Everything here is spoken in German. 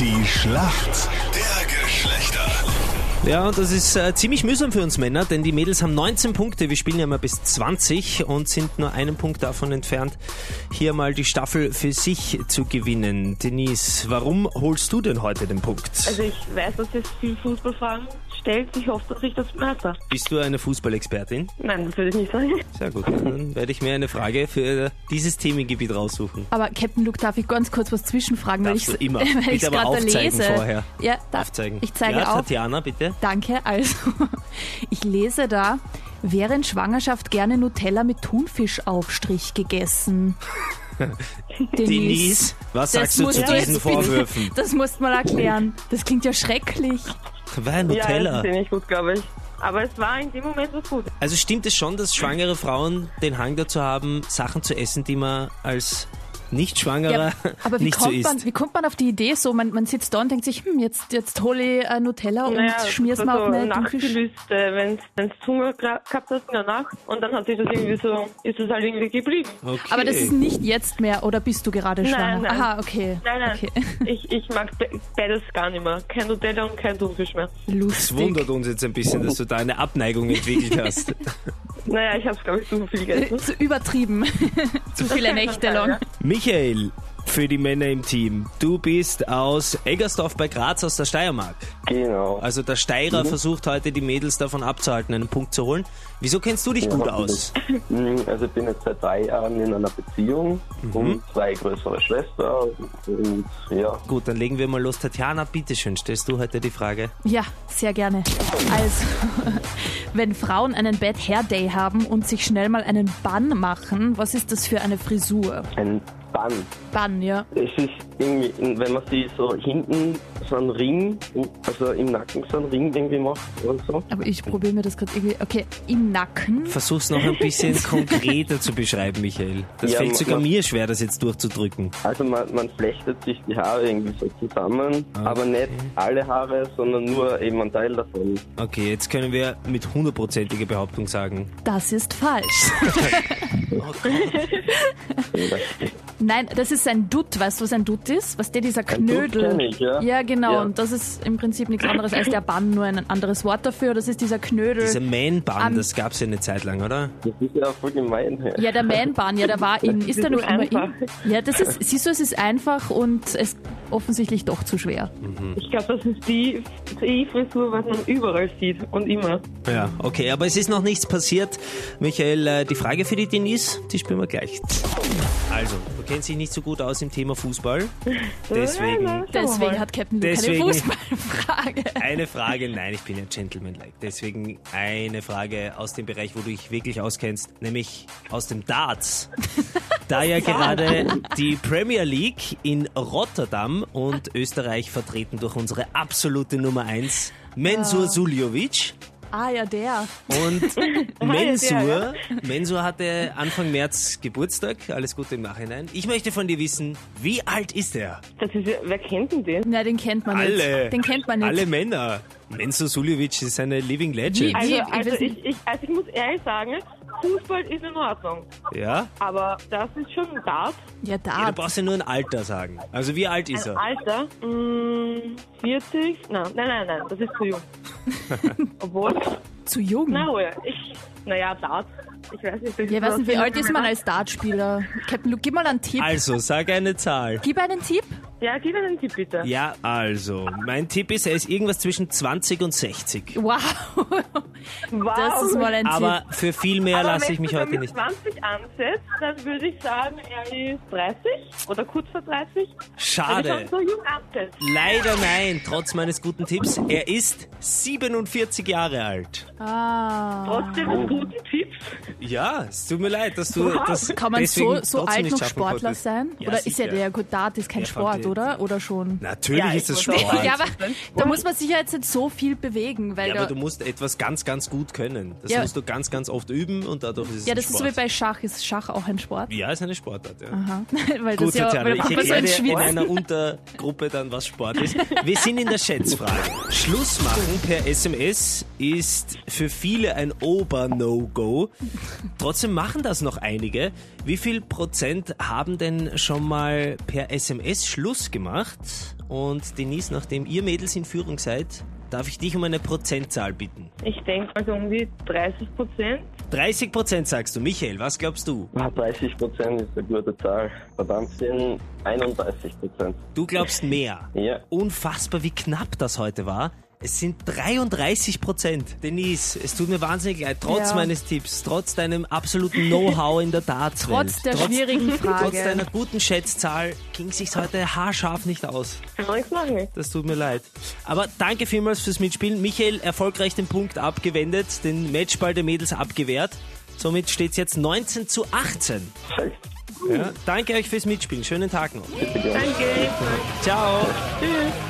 Die Schlacht der Geschlechter. Ja, und das ist äh, ziemlich mühsam für uns Männer, denn die Mädels haben 19 Punkte. Wir spielen ja mal bis 20 und sind nur einen Punkt davon entfernt, hier mal die Staffel für sich zu gewinnen. Denise, warum holst du denn heute den Punkt? Also ich weiß, dass jetzt viel Fußballfragen stellt. Ich hoffe, dass ich das meister. Bist du eine Fußballexpertin? Nein, das würde ich nicht sagen. Sehr gut, dann werde ich mir eine Frage für dieses Themengebiet raussuchen. Aber Captain Luke, darf ich ganz kurz was zwischenfragen? Darfst weil du immer. Weil Bitte ich aber gerade aufzeigen lese. vorher. Ja, darf, Aufzeigen. ich zeige ja, auf. Tatjana, bitte. Danke. Also, ich lese da, während Schwangerschaft gerne Nutella mit Thunfischaufstrich gegessen. Denise, was das sagst du zu diesen bitte- Vorwürfen? Das musst du mal erklären. Das klingt ja schrecklich. War Ja, Nutella. das ist nicht gut, glaube ich. Aber es war in dem Moment was gut. Also stimmt es schon, dass schwangere Frauen den Hang dazu haben, Sachen zu essen, die man als Nicht-Schwangerer Ja, aber wie nicht so kommt, isst? man, wie kommt man auf die Idee so? Man, man sitzt da und denkt sich, hm, jetzt, jetzt hole ich äh, Nutella und Naja, schmier's das mal auf so eine Thunfisch. nachgelöst, äh, wenn es Hunger gehabt hast in der Nacht. Und dann hat sich das irgendwie so, ist es halt irgendwie geblieben. Okay. Aber das ist nicht jetzt mehr, oder bist du gerade Nein, schwanger? nein. Aha, okay. Nein, nein, Okay. ich, ich mag be beides gar nicht mehr. Kein Nutella und kein Thunfisch mehr. Es Lustig. wundert uns jetzt ein bisschen, dass du da eine Abneigung entwickelt hast. Naja, ich habe es, glaube ich, zu viel gegessen. Zu übertrieben. Zu viele Nächte sein, lang. ja. Michael, für die Männer im Team. Du bist aus Eggersdorf bei Graz aus der Steiermark. Genau. Also der Steirer versucht heute die Mädels davon abzuhalten, einen Punkt zu holen. Wieso kennst du dich gut aus? Mm, Also ich bin jetzt seit drei Jahren in einer Beziehung und zwei größere Schwestern und ja, Gut, dann legen wir mal los. Tatjana, bitteschön, stellst du heute die Frage? Ja, sehr gerne. Also, wenn Frauen einen Bad Hair Day haben und sich schnell mal einen Bann machen, was ist das für eine Frisur? ein Bann. Bann, ja. Es ist irgendwie, wenn man sich so hinten so einen Ring, also im Nacken so einen Ring irgendwie macht oder so. Aber ich probiere mir das gerade irgendwie. Okay, im Nacken. Versuch's noch ein bisschen konkreter zu beschreiben, Michael. Das Ja, fällt sogar ma- mir schwer, das jetzt durchzudrücken. Also man, man flechtet sich die Haare irgendwie so zusammen, aber nicht alle Haare, sondern nur eben ein Teil davon. Okay, jetzt können wir mit hundertprozentiger Behauptung sagen. Das ist falsch. Oh Gott. Nein, das ist ein Dutt. Weißt du, was ein Dutt ist? Was der dieser Ein Dutt Knödel. ich, ja. genau. Ja. Und das ist im Prinzip nichts anderes als der Bann, nur ein anderes Wort dafür. Das ist dieser Knödel. Dieser Man-Bun, Am- das gab's ja eine Zeit lang, oder? Das ist ja voll gemein. Ja, der Man-Bahn, ja, der war in. Ist der noch einfach. in? Ja, das ist, siehst du, es ist einfach und es ist offensichtlich doch zu schwer. Ich glaube, das ist die, die Frisur, was man überall sieht und immer. Ja, okay, aber es ist noch nichts passiert. Michael, äh, die Frage für die Denise, die spielen wir gleich. Also, du kennst dich nicht so gut aus im Thema Fußball. Deswegen Deswegen hat Captain Luke Deswegen- keine Fußballfrage. eine Frage, nein, ich bin ja gentlemanlike. Deswegen eine Frage aus dem Bereich, wo du dich wirklich auskennst, nämlich aus dem Darts. Da ja gerade die Premier League in Rotterdam und Österreich vertreten durch unsere absolute Nummer 1, Mensur Suljovic. Ah, ja, der. Und Mensur, Mensur hatte Anfang März Geburtstag. Alles Gute im Nachhinein. Ich möchte von dir wissen, wie alt ist er? Das ist ja, wer kennt denn den? Na, den kennt man Alle. nicht. Den kennt man nicht. Alle Männer. Mensur Suljovic ist eine Living Legend. Wie- Also, ich also, ich, ich, also ich muss ehrlich sagen, Fußball ist in Ordnung. Ja? Aber das ist schon ein Dart. Ja, ja? Du da. brauchst ja nur ein Alter sagen. Also wie alt ist Ein er? Alter, mh, 40? Nein, nein, nein, nein, das ist zu jung. Obwohl, Zu jung. na, oh ja, ich, naja, Dart. Ich weiß nicht. das Ja, weiß nicht, wie alt ist man als Dartspieler? Captain Luke, gib mal einen Tipp. Also, sag eine Zahl. Gib einen Tipp. Ja, gib mir einen Tipp bitte. Ja, also, mein Tipp ist, er ist irgendwas zwischen 20 und 60. Wow. Wow. Das ist mal ein Aber für viel mehr Aber lasse wenn ich mich du heute mit nicht. 20 ansetzt, dann würde ich sagen, er ist 30 oder kurz vor 30. Wenn du Schade. schon so jung ansetzt. Leider nein, trotz meines guten Tipps. Er ist 47 Jahre alt. Ah. Trotzdem des guten Tipps. Ja, es tut mir leid, dass du das Kann man so, so alt nicht noch Sportler konntest. sein? Ja, oder ist ja sicher. der, gut, Dart ist kein Ja, Sport, oder? Oder schon? Natürlich Ja, ist es Sport. Ja, aber da muss man sich ja jetzt nicht so viel bewegen, weil Ja, aber du musst etwas ganz, ganz gut können. Das Ja. musst du ganz, ganz oft üben und dadurch ist es ja, ein das ist so Sport. wie bei Schach. Ist Schach auch ein Sport? Ja, ist eine Sportart, ja. Aha. weil Gut, das ja, Tatjana, weil ich so erkläre dir in einer Untergruppe dann, was Sport ist. Wir sind in der Schätzfrage. Schluss machen per SMS ist für viele ein Ober-No-Go. Trotzdem machen das noch einige. Wie viel Prozent haben denn schon mal per SMS Schluss gemacht? Und Denise, nachdem ihr Mädels in Führung seid, darf ich dich um eine Prozentzahl bitten. Ich denke also um die 30 Prozent. 30 Prozent sagst du. Michael, was glaubst du? Ah, 30 Prozent ist eine gute Zahl. Verdammt sind 31 Prozent. Du glaubst mehr. Ja. Unfassbar, wie knapp das heute war. Es sind 33 Prozent. Denise, es tut mir wahnsinnig leid. Trotz Ja. meines Tipps, trotz deinem absoluten Know-how in der Dartswelt. Trotz der schwierigen Frage. Trotz deiner guten Schätzzahl ging sich's heute haarscharf nicht aus. Nichts machen. Das tut mir leid. Aber danke vielmals fürs Mitspielen. Michael, erfolgreich den Punkt abgewendet, den Matchball der Mädels abgewehrt. Somit steht's jetzt 19 zu 18. Scheiße. Ja, danke euch fürs Mitspielen. Schönen Tag noch. Danke. Ciao. Tschüss.